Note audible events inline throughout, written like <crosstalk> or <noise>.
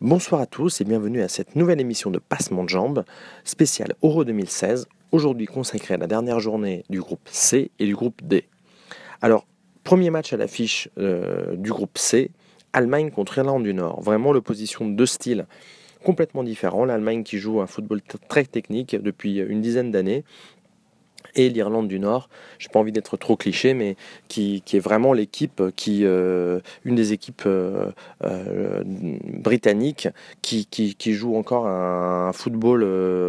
Bonsoir à tous et bienvenue à cette nouvelle émission de Passement de Jambes, spéciale Euro 2016, aujourd'hui consacrée à la dernière journée du groupe C et du groupe D. Alors, premier match à l'affiche euh, du groupe C, Allemagne contre Irlande du Nord. Vraiment l'opposition de deux styles complètement différents. L'Allemagne qui joue un football très technique depuis une dizaine d'années et l'Irlande du Nord. J'ai pas envie d'être trop cliché, mais qui, est vraiment l'équipe qui, euh, une des équipes euh, euh, britanniques qui, qui, joue encore un, football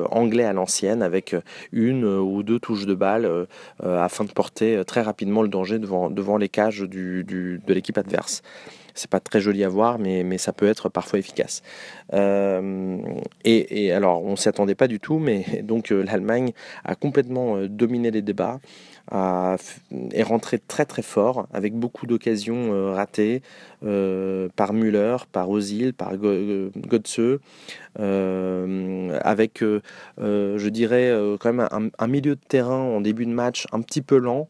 anglais à l'ancienne avec une ou deux touches de balle afin de porter très rapidement le danger devant, devant les cages du, de l'équipe adverse. C'est pas très joli à voir, mais, mais ça peut être parfois efficace. Euh, et, alors, on s'y attendait pas du tout, mais <laughs> donc euh, l'Allemagne a complètement euh, dominé les débats, est rentrée très très fort, avec beaucoup d'occasions ratées par Müller, par Ozil, par Götze, avec, je dirais, quand même un, milieu de terrain en début de match un petit peu lent.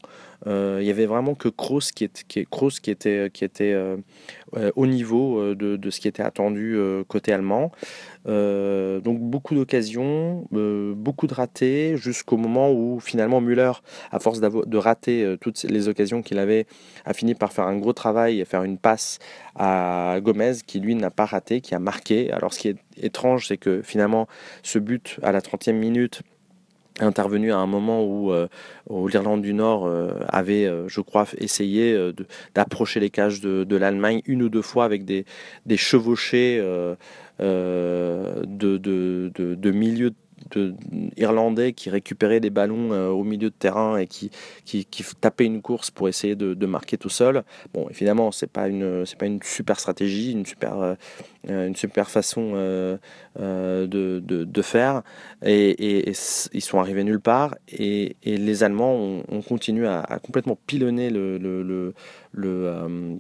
Euh, il y avait vraiment que Kroos qui, est, qui, qui était, qui était euh, euh, au niveau de, de, ce qui était attendu côté allemand. donc beaucoup d'occasions, beaucoup de ratés, jusqu'au moment où finalement Müller, à force de rater toutes les occasions qu'il avait, a fini par faire un gros travail et faire une passe à Gomez qui lui n'a pas raté, qui a marqué. Alors ce qui est étrange, c'est que finalement ce but à la 30e minute, intervenu à un moment où, euh, l'Irlande du Nord euh, avait, euh, je crois, essayé d'approcher les cages de, l'Allemagne une ou deux fois avec des, des chevauchés de, de, de, milieu de de, irlandais qui récupérait des ballons euh, au milieu de terrain et qui, qui, tapait une course pour essayer de, marquer tout seul. Bon, évidemment, c'est pas une pas une super stratégie, une super euh, une super façon euh, de, de, faire. Et, ils sont arrivés nulle part. Et, les Allemands ont, continué à, complètement pilonner le, le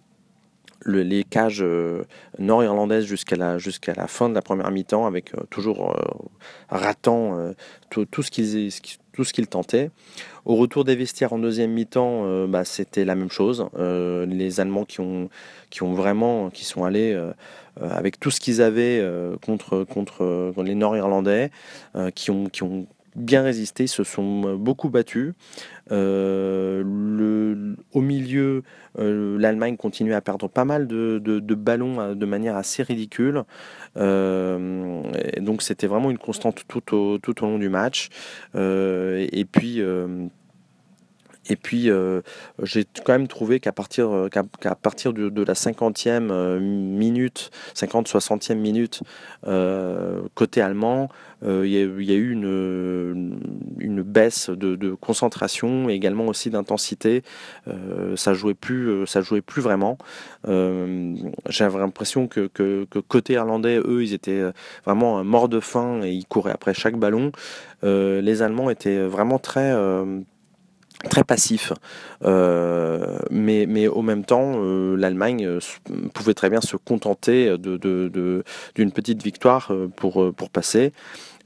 les cages euh, nord-irlandaises jusqu'à la, la fin de la première mi-temps, avec euh, toujours euh, ratant tout, tout, ce qu'ils tout tentaient. Au retour des vestiaires en deuxième mi-temps, bah, c'était la même chose. les Allemands qui ont, qui ont vraiment, qui sont allés avec tout ce qu'ils avaient contre, contre les Nord-Irlandais, qui, ont, qui ont bien résisté, se sont beaucoup battus. Euh, au milieu, euh, l'Allemagne continue à perdre pas mal de, ballons euh, de manière assez ridicule. donc c'était vraiment une constante tout au, tout au long du match. et puis et puis, euh, j'ai quand même trouvé qu'à partir, euh, qu'à, partir de, la 50e euh, minute, 50-60e minute, côté allemand, il y, a eu une, une baisse de, concentration et également aussi d'intensité. ça jouait plus, ça jouait plus vraiment. J'avais l'impression que, que, que, côté irlandais, eux, ils étaient vraiment morts de faim et ils couraient après chaque ballon. les Allemands étaient vraiment très très passif. Euh, mais, mais au même temps, euh, l'Allemagne euh, pouvait très bien se contenter d'une de, de, petite victoire pour, pour passer.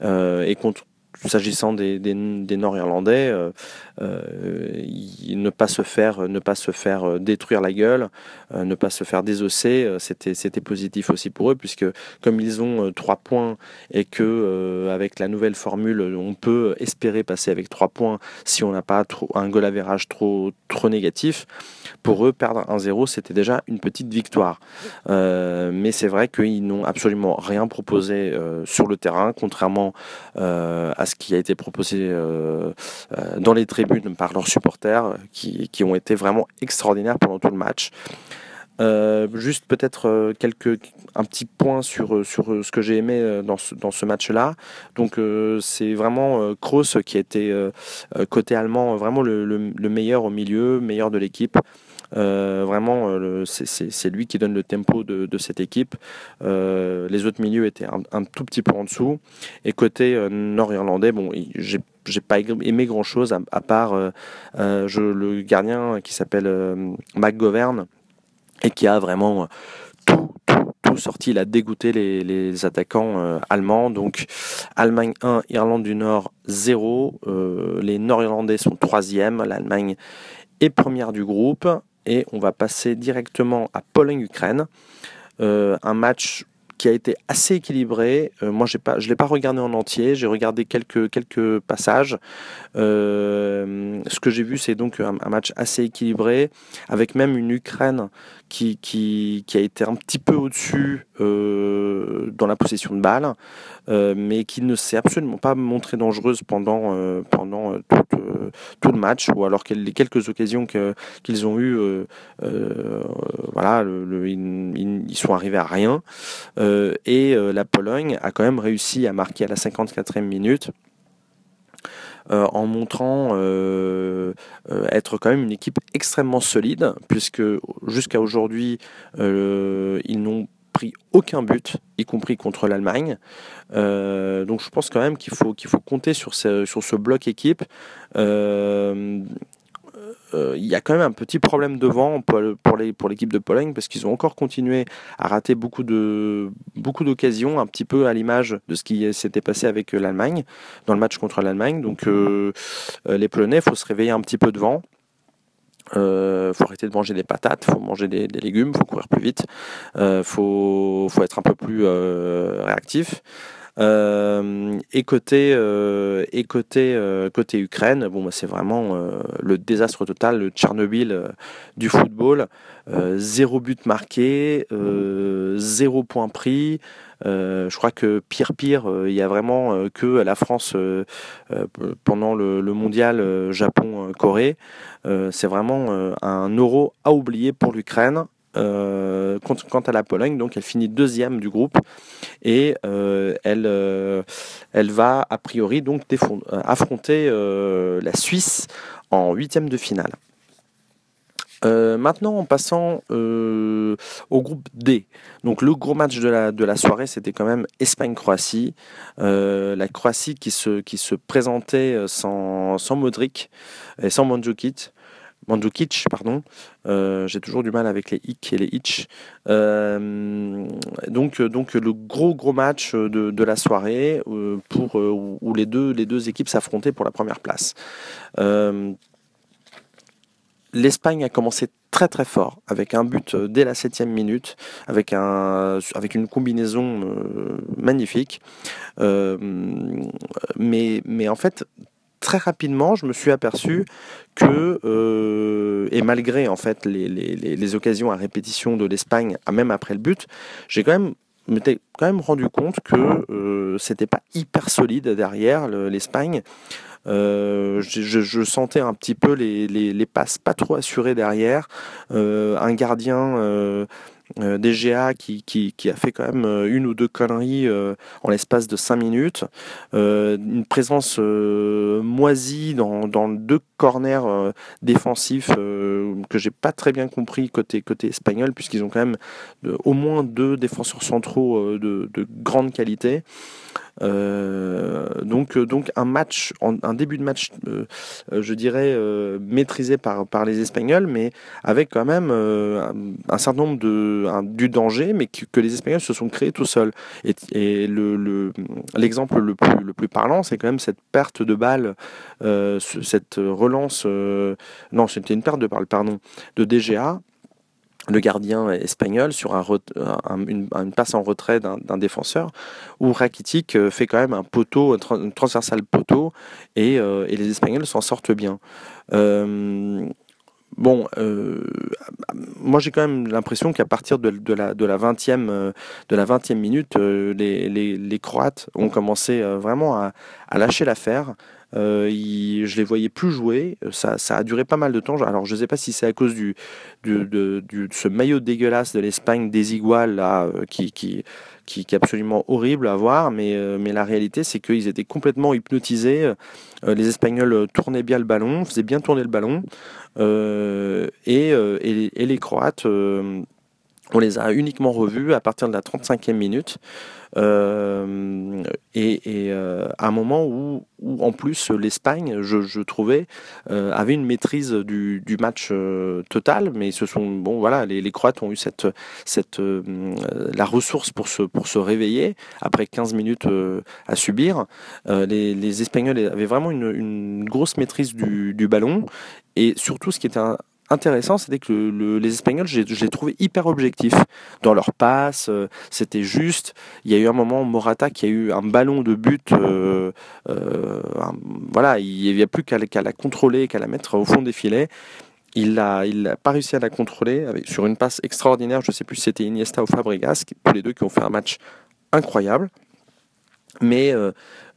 et contre, s'agissant des, Nord-Irlandais, euh, euh, ne pas se faire, euh, détruire la gueule, ne pas se faire désosser, c'était positif aussi pour eux puisque comme ils ont trois points et que avec la nouvelle formule on peut espérer passer avec trois points si on n'a pas un goal average trop trop négatif. Pour eux, perdre 1-0, c'était déjà une petite victoire. mais c'est vrai qu'ils n'ont absolument rien proposé sur le terrain, contrairement à ce qui a été proposé euh, euh, dans les tribunes par leurs supporters, qui, qui, ont été vraiment extraordinaires pendant tout le match. Euh, juste peut-être quelques un petit point sur sur ce que j'ai aimé dans ce, dans ce match-là. Donc c'est vraiment Kroos qui a été côté allemand vraiment le, le, meilleur au milieu, meilleur de l'équipe. Euh, vraiment, euh, c'est lui qui donne le tempo de, cette équipe. Euh, les autres milieux étaient un, tout petit peu en dessous. Et côté nord-irlandais, bon, j'ai pas aimé grand chose à, part le gardien qui s'appelle McGovern et qui a vraiment tout, tout, sorti. Il a dégoûté les, attaquants allemands. Donc Allemagne 1, Irlande du Nord 0. les Nord-Irlandais sont troisième. L'Allemagne est première du groupe. Et on va passer directement à Pologne-Ukraine. Euh, un match qui a été assez équilibré. moi, j'ai pas, je l'ai pas regardé en entier. J'ai regardé quelques passages. ce que j'ai vu, c'est donc un, match assez équilibré, avec même une Ukraine qui, a été un petit peu au-dessus dans la possession de balles, mais qui ne s'est absolument pas montrée dangereuse pendant tout, le match, ou alors que les quelques occasions qu'ils ont eues, voilà, ils, sont arrivés à rien. Et la Pologne a quand même réussi à marquer à la 54e minute. en montrant être quand même une équipe extrêmement solide, puisque jusqu'à aujourd'hui, ils n'ont pris aucun but, y compris contre l'Allemagne. Euh, donc je pense quand même qu'il faut, qu'il faut compter sur sur ce bloc équipe. Euh, euh, il y a quand même un petit problème devant pour, pour, l'équipe de Pologne parce qu'ils ont encore continué à rater beaucoup, d'occasions, un petit peu à l'image de ce qui s'était passé avec l'Allemagne, dans le match contre l'Allemagne. Donc les Polonais, il faut se réveiller un petit peu devant. Euh, faut arrêter de manger des patates, faut manger des, légumes, faut courir plus vite, euh, faut, être un peu plus euh, réactif. Euh, et côté, et côté, côté Ukraine, bah, c'est vraiment le désastre total, le Tchernobyl du football. zéro but marqué, zéro point pris. Euh, je crois que pire pire, euh, il y a vraiment euh, que la France pendant le, mondial Japon-Corée. c'est vraiment un euro à oublier pour l'Ukraine. Quant, à la Pologne, donc elle finit deuxième du groupe et elle, elle va a priori donc affronter la Suisse en huitième de finale. Euh, maintenant, en passant euh, au groupe D, donc le gros match de la, de la soirée, c'était quand même Espagne-Croatie. Euh, la Croatie qui se, qui se présentait sans, sans Modric et sans Mandzukic. Mandzukic, pardon. J'ai toujours du mal avec les hic et les hitch. donc, donc le gros gros match de, la soirée pour où les deux équipes s'affrontaient pour la première place l'Espagne a commencé très très fort, avec un but euh, dès la septième minute, avec, un, avec une combinaison euh, magnifique. Euh, mais, mais en fait, très rapidement, je me suis aperçu que, et malgré en fait les, occasions à répétition de l'Espagne, même après le but, j'ai quand même rendu compte que c'était pas hyper solide derrière l'Espagne. Euh, je, sentais un petit peu les, les, passes pas trop assurées derrière. Euh, un gardien euh, euh, DGA qui, a fait quand même une ou deux conneries en l'espace de 5 minutes. une présence moisie dans, deux corners défensifs que j'ai pas très bien compris côté, côté espagnol, puisqu'ils ont quand même au moins deux défenseurs centraux de, de grande qualité. Euh, donc, euh, un match, un début de match, euh, je dirais, maîtrisé par, par les Espagnols, mais avec quand même un, certain nombre de du danger, mais que, les Espagnols se sont créés tout seuls. Et, et le, l'exemple le, plus, parlant, c'est quand même cette perte de balle, cette relance, non, c'était une perte de balle, pardon, de DGA le gardien espagnol sur un, une, passe en retrait d'un défenseur où Rakitic euh, fait quand même un poteau, un transversal poteau et, euh, les Espagnols s'en sortent bien. Euh, bon, moi j'ai quand même l'impression qu'à partir de, de, la, de, la 20e, de la 20e minute, les, les, les, Croates ont commencé vraiment à, à lâcher l'affaire. Euh, je les voyais plus jouer. Ça, ça, a duré pas mal de temps. Alors je ne sais pas si c'est à cause du, du, de, ce maillot dégueulasse de l'Espagne désigual là, euh, qui, qui, qui, est absolument horrible à voir, mais, euh, mais la réalité c'est qu'ils étaient complètement hypnotisés. les Espagnols tournaient bien le ballon, faisaient bien tourner le ballon, et, et, les Croates, on les a uniquement revus à partir de la 35e minute. Euh, et, euh, à un moment où, en plus l'Espagne, je, trouvais, euh, avait une maîtrise du, match total, mais ce sont bon voilà, les, Croates ont eu cette cette la ressource pour se pour se réveiller après 15 minutes à subir. Les, Espagnols avaient vraiment une, grosse maîtrise du, du ballon et surtout ce qui était intéressant, c'était que les Espagnols, je les trouvais hyper objectifs dans leur passe. Euh, c'était juste. Il y a eu un moment, Morata qui a eu un ballon de but. Euh, euh, voilà, il n'y a plus qu'à la contrôler, qu'à la mettre au fond des filets. Il n'a pas réussi à la contrôler sur une passe extraordinaire. Je ne sais plus si c'était Iniesta ou Fabregas, tous les deux qui ont fait un match incroyable. Mais euh,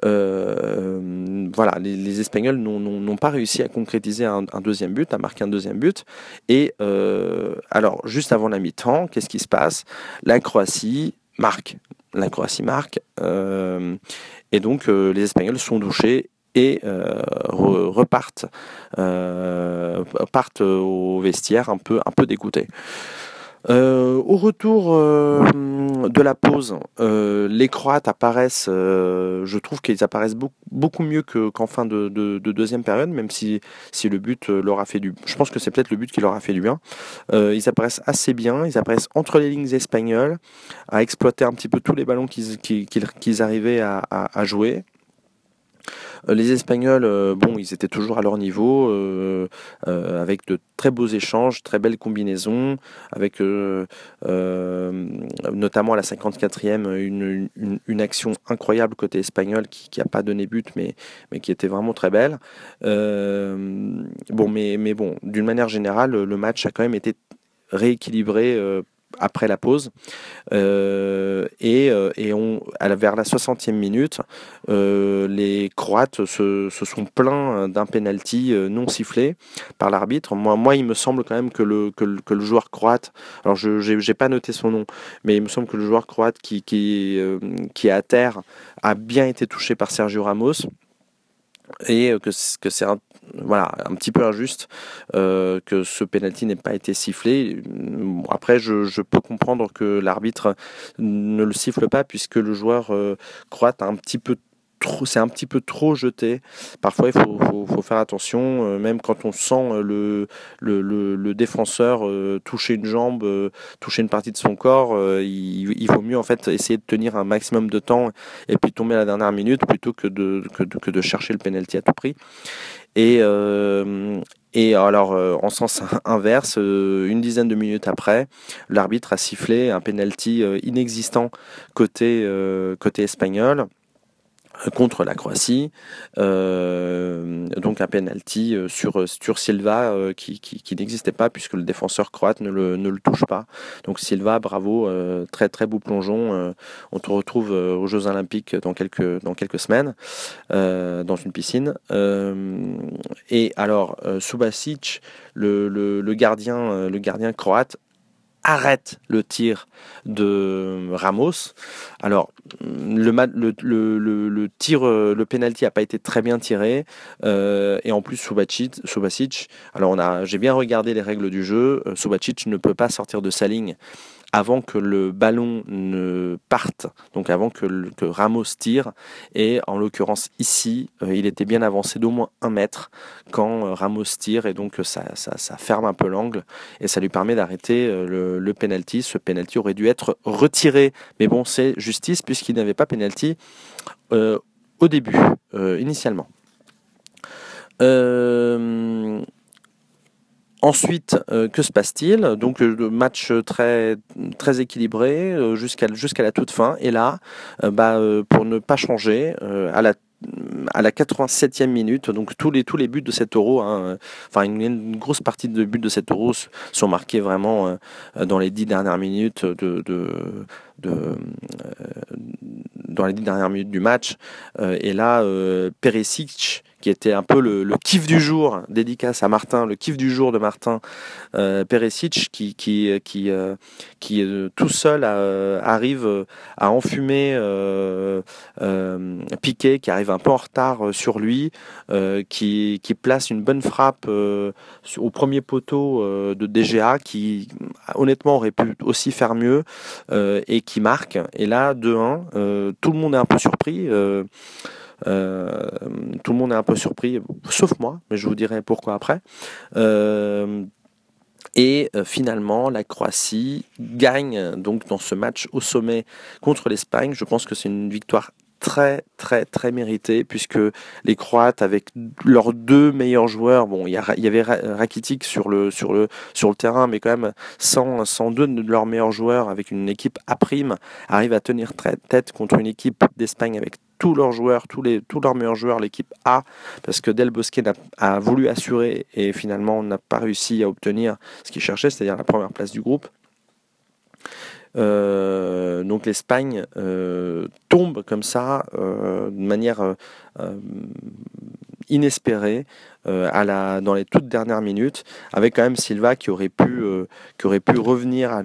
euh, voilà, les, Espagnols n'ont pas réussi à concrétiser un, deuxième but, à marquer un deuxième but. Et euh, alors, juste avant la mi-temps, qu'est-ce qui se passe? La Croatie marque. La Croatie marque. et donc, les Espagnols sont douchés et repartent partent au vestiaire un peu, un peu dégoûtés. Euh, au retour euh, de la pause, euh, les Croates apparaissent, je trouve qu'ils apparaissent beaucoup, mieux qu'en fin de, deuxième période, même si, si le but leur a fait du Je pense que c'est peut-être le but qui leur a fait du bien. ils apparaissent assez bien, ils apparaissent entre les lignes espagnoles, à exploiter un petit peu tous les ballons qu'ils arrivaient à jouer. Euh, les Espagnols, euh, bon, ils étaient toujours à leur niveau, euh, avec de très beaux échanges, très belles combinaisons, avec notamment à la 54e une, action incroyable côté espagnol qui n'a pas donné but, mais, qui était vraiment très belle. bon, mais, mais bon, d'une manière générale, le match a quand même été rééquilibré après la pause. Euh, et, euh, et on, vers la 60e minute, euh, les Croates se, se sont plaints d'un penalty non sifflé par l'arbitre. Moi, moi, il me semble quand même que le, que le, joueur croate, alors je n'ai pas noté son nom, mais il me semble que le joueur croate qui, qui, qui est à terre a bien été touché par Sergio Ramos et que, que c'est un, voilà, un petit peu injuste euh, que ce penalty n'ait pas été sifflé. Après, je, peux comprendre que l'arbitre ne le siffle pas puisque le joueur euh, croate un petit peu c'est un petit peu trop jeté. Parfois, il faut, faire attention, euh, même quand on sent le, le, le, défenseur toucher une jambe, toucher une partie de son corps, il, vaut mieux en fait essayer de tenir un maximum de temps et puis tomber à la dernière minute plutôt que de, que que de chercher le penalty à tout prix. Et, euh, et alors, euh, en sens <laughs> inverse, euh, une dizaine de minutes après, l'arbitre a sifflé un penalty inexistant côté, côté espagnol contre la Croatie. Euh, donc un penalty euh, sur, Silva euh, qui, n'existait pas puisque le défenseur croate ne le, ne le touche pas. Donc Silva, bravo, très très beau plongeon. on te retrouve aux Jeux Olympiques dans quelques, dans quelques semaines dans une piscine. et alors Subasic, le, le, gardien, le gardien croate, arrête le tir de Ramos. Alors, le, tir, euh, le penalty n'a pas été très bien tiré. Euh, et en plus, Subasic, alors on a, j'ai bien regardé les règles du jeu. Euh, Subasic ne peut pas sortir de sa ligne avant que le ballon ne parte, donc avant que, Ramos tire. Et en l'occurrence ici, euh, il était bien avancé d'au moins un mètre quand euh, Ramos tire et donc ça, ça, ferme un peu l'angle et ça lui permet d'arrêter euh, le, le, penalty. Ce penalty aurait dû être retiré, mais bon, c'est justice puisqu'il n'avait pas penalty au début, initialement. Ensuite, euh, que se passe-t-il? Donc, le match très, très équilibré euh, jusqu'à la toute fin. Et là, euh, bah, pour ne pas changer, à la à la 87e minute, donc tous les, tous les buts de cet euro, hein, enfin une, grosse partie de buts de cet euro sont marqués vraiment dans les dix dernières minutes de, de, dans les dix dernières minutes du match. et là, Perisic qui était un peu le, kiff du jour, dédicace à Martin, le kiff du jour de Martin euh, Peresic, qui, qui, euh, qui euh, tout seul arrive à enfumer Piquet, qui arrive un peu en retard sur lui, qui, qui place une bonne frappe au premier poteau de DGA, qui honnêtement aurait pu aussi faire mieux, et qui marque. Et là, 2-1, tout le monde est un peu surpris. Euh, tout le monde est un peu surpris, sauf moi, mais je vous dirai pourquoi après. Euh, et euh, finalement, la Croatie gagne donc dans ce match au sommet contre l'Espagne. Je pense que c'est une victoire très très très mérité puisque les Croates avec leurs deux meilleurs joueurs, bon il y, avait Rakitic sur le sur le sur le terrain, mais quand même sans, sans deux de leurs meilleurs joueurs avec une équipe à prime arrivent à tenir tête contre une équipe d'Espagne avec tous leurs joueurs, tous, les, tous leurs meilleurs joueurs, l'équipe A, parce que Del Bosque a, a, voulu assurer et finalement n'a pas réussi à obtenir ce qu'il cherchait, c'est-à-dire la première place du groupe. Euh, donc l'Espagne euh, tombe comme ça euh, de manière inespérée à la, dans les toutes dernières minutes, avec quand même Silva qui aurait pu, qui aurait pu revenir à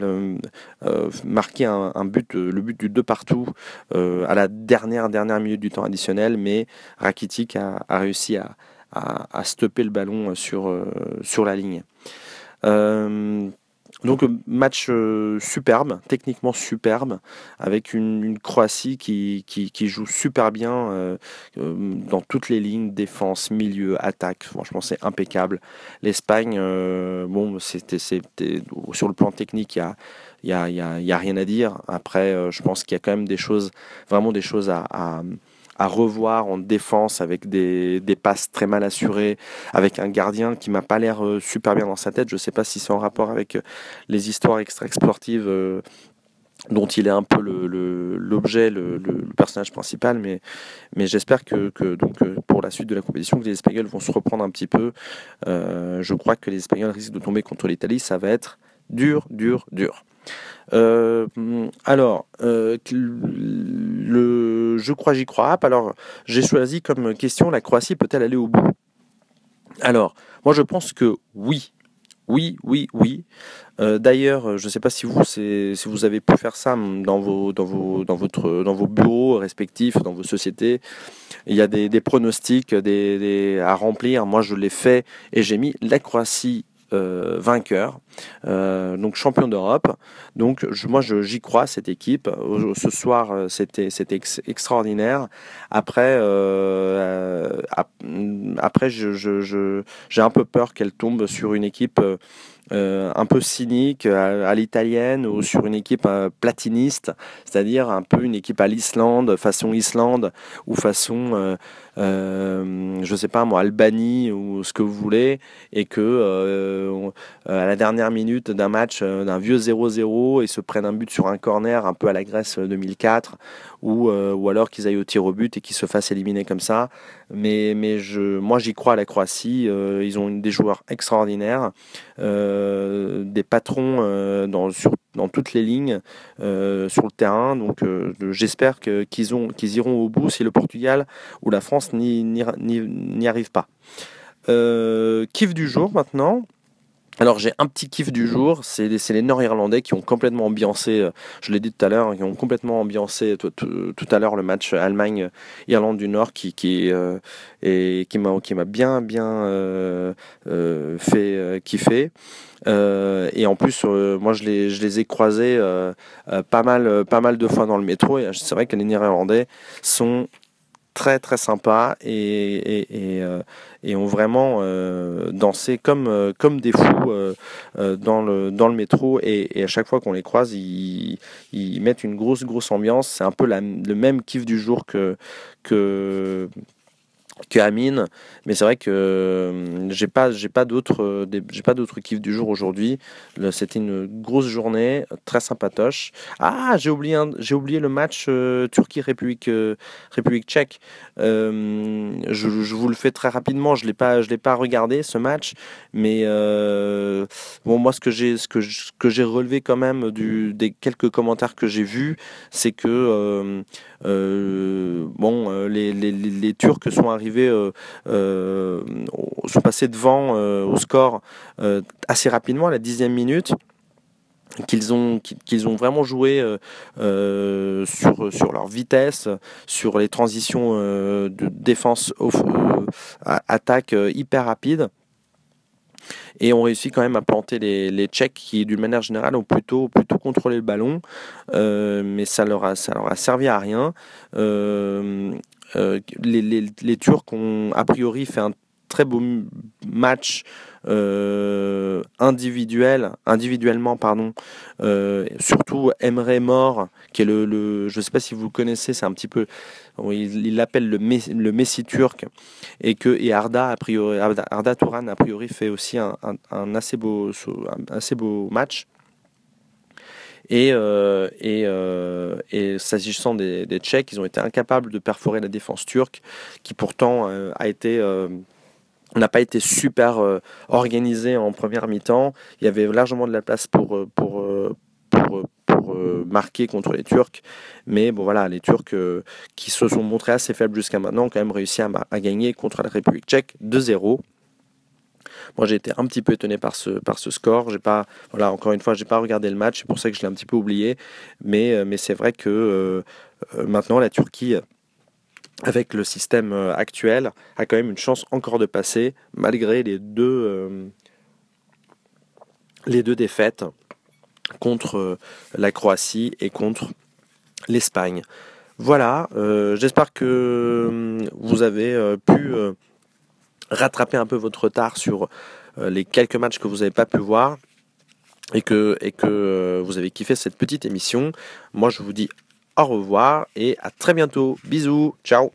marquer un, but, le but du 2 partout à la dernière, dernière minute du temps additionnel, mais Rakitic a, réussi à, à, stopper le ballon sur, sur la ligne. Donc euh, match euh, superbe, techniquement superbe, avec une, Croatie qui, joue super bien euh, dans toutes les lignes, défense, milieu, attaque. Franchement, c'est impeccable. L'Espagne, bon, c'était sur le plan technique, il y a, y, a, rien à dire. Après, je pense qu'il y a quand même des choses, vraiment des choses à revoir en défense avec des, passes très mal assurées, avec un gardien qui m'a pas l'air euh, super bien dans sa tête. Je sais pas si c'est en rapport avec euh, les histoires extra-sportives euh, dont il est un peu l'objet, le, personnage principal, mais, mais j'espère que, donc, pour la suite de la compétition, que les Espagnols vont se reprendre un petit peu. je crois que les Espagnols risquent de tomber contre l'Italie, ça va être dur, dur, dur. Alors, euh, le, je crois, j'y crois. Alors, j'ai choisi comme question la Croatie peut-elle aller au bout? Alors, moi, je pense que oui. Oui, oui, oui. Euh, d'ailleurs, je ne sais pas si vous, avez pu faire ça dans vos, dans vos, bureaux respectifs, dans vos sociétés. Il y a des, pronostics des, à remplir. Moi, je l'ai fait et j'ai mis la Croatie vainqueur, euh, donc champion d'Europe. Donc je, moi j'y crois cette équipe. Ce soir euh, c'était extraordinaire. Après après j'ai un peu peur qu'elle tombe sur une équipe euh, un peu cynique à, l'italienne ou sur une équipe euh, platiniste, c'est-à-dire un peu une équipe à l'Islande, façon Islande ou façon, euh, je sais pas moi, Albanie ou ce que vous voulez, et que à la dernière minute d'un match, d'un vieux 0-0, ils se prennent un but sur un corner un peu à la Grèce 2004, ou, ou alors qu'ils aillent au tir au but et qu'ils se fassent éliminer comme ça. Mais, mais je, moi j'y crois à la Croatie, ils ont des joueurs extraordinaires. Euh, des patrons euh, dans, toutes les lignes euh, sur le terrain. Donc j'espère qu'ils iront au bout si le Portugal ou la France n'y arrive pas. kiff du jour maintenant. Alors j'ai un petit kiff du jour, c'est les, Nord-Irlandais qui ont complètement ambiancé, euh, je l'ai dit tout à l'heure, qui ont complètement ambiancé tout, à l'heure le match Allemagne-Irlande du Nord qui, euh, m'a bien bien euh, fait kiffer. et en plus, moi je les, ai croisés pas mal pas mal de fois dans le métro et c'est vrai que les Néerlandais sont très très sympas et, et, ont vraiment euh, dansé comme, euh, comme des fous dans, le, dans le métro. Et, à chaque fois qu'on les croise ils, ils, mettent une grosse grosse ambiance. C'est un peu la, le même kiff du jour que, que que Amine, mais c'est vrai que euh, j'ai pas j'ai pas d'autres euh, j'ai pas d'autres kiffs du jour aujourd'hui. C'était une grosse journée, très sympatoche. Ah, j'ai oublié j'ai oublié le match euh, Turquie République République Tchèque. Je, vous le fais très rapidement. Je l'ai pas je l'ai pas regardé ce match, mais bon moi ce que j'ai ce que que j'ai relevé quand même des quelques commentaires que j'ai vus, c'est que bon les, les, les Turcs sont arrivés euh, euh, sont passés devant euh, au score assez rapidement à la dixième minute qu'ils ont qu'ils ont vraiment joué sur sur leur vitesse, sur les transitions de défense attaque hyper rapide. Et ont réussi quand même à planter les, les Tchèques qui d'une manière générale ont plutôt plutôt contrôlé le ballon mais ça leur a ça leur a servi à rien les, les, Turcs ont a priori fait un très beau match euh, individuel, individuellement, pardon. Euh, surtout Emre Mor, qui est le, je ne sais pas si vous connaissez, c'est un petit peu, il l'appelle le, le Messi turc, et que et Arda a priori, Arda, Touran a priori fait aussi un, assez beau, un assez beau match. Et, euh, euh, et s'agissant des, Tchèques, ils ont été incapables de perforer la défense turque, qui pourtant euh, a été n'a pas été super organisé en première mi-temps. Il y avait largement de la place pour, pour, pour, pour marquer contre les Turcs. Mais bon, voilà, les Turcs qui se sont montrés assez faibles jusqu'à maintenant ont quand même réussi à gagner contre la République tchèque 2-0. Moi, j'ai été un petit peu étonné par ce, par ce score. J'ai pas, voilà, encore une fois, j'ai pas regardé le match, c'est pour ça que je l'ai un petit peu oublié. Mais, euh, mais c'est vrai que euh, euh, maintenant, la Turquie, avec le système actuel, a quand même une chance encore de passer, malgré les deux, les deux défaites contre la Croatie et contre l'Espagne. Voilà, j'espère que vous avez pu rattraper un peu votre retard sur euh, les quelques matchs que vous n'avez pas pu voir et que, euh, vous avez kiffé cette petite émission. Moi, je vous dis au revoir et à très bientôt. Bisous, ciao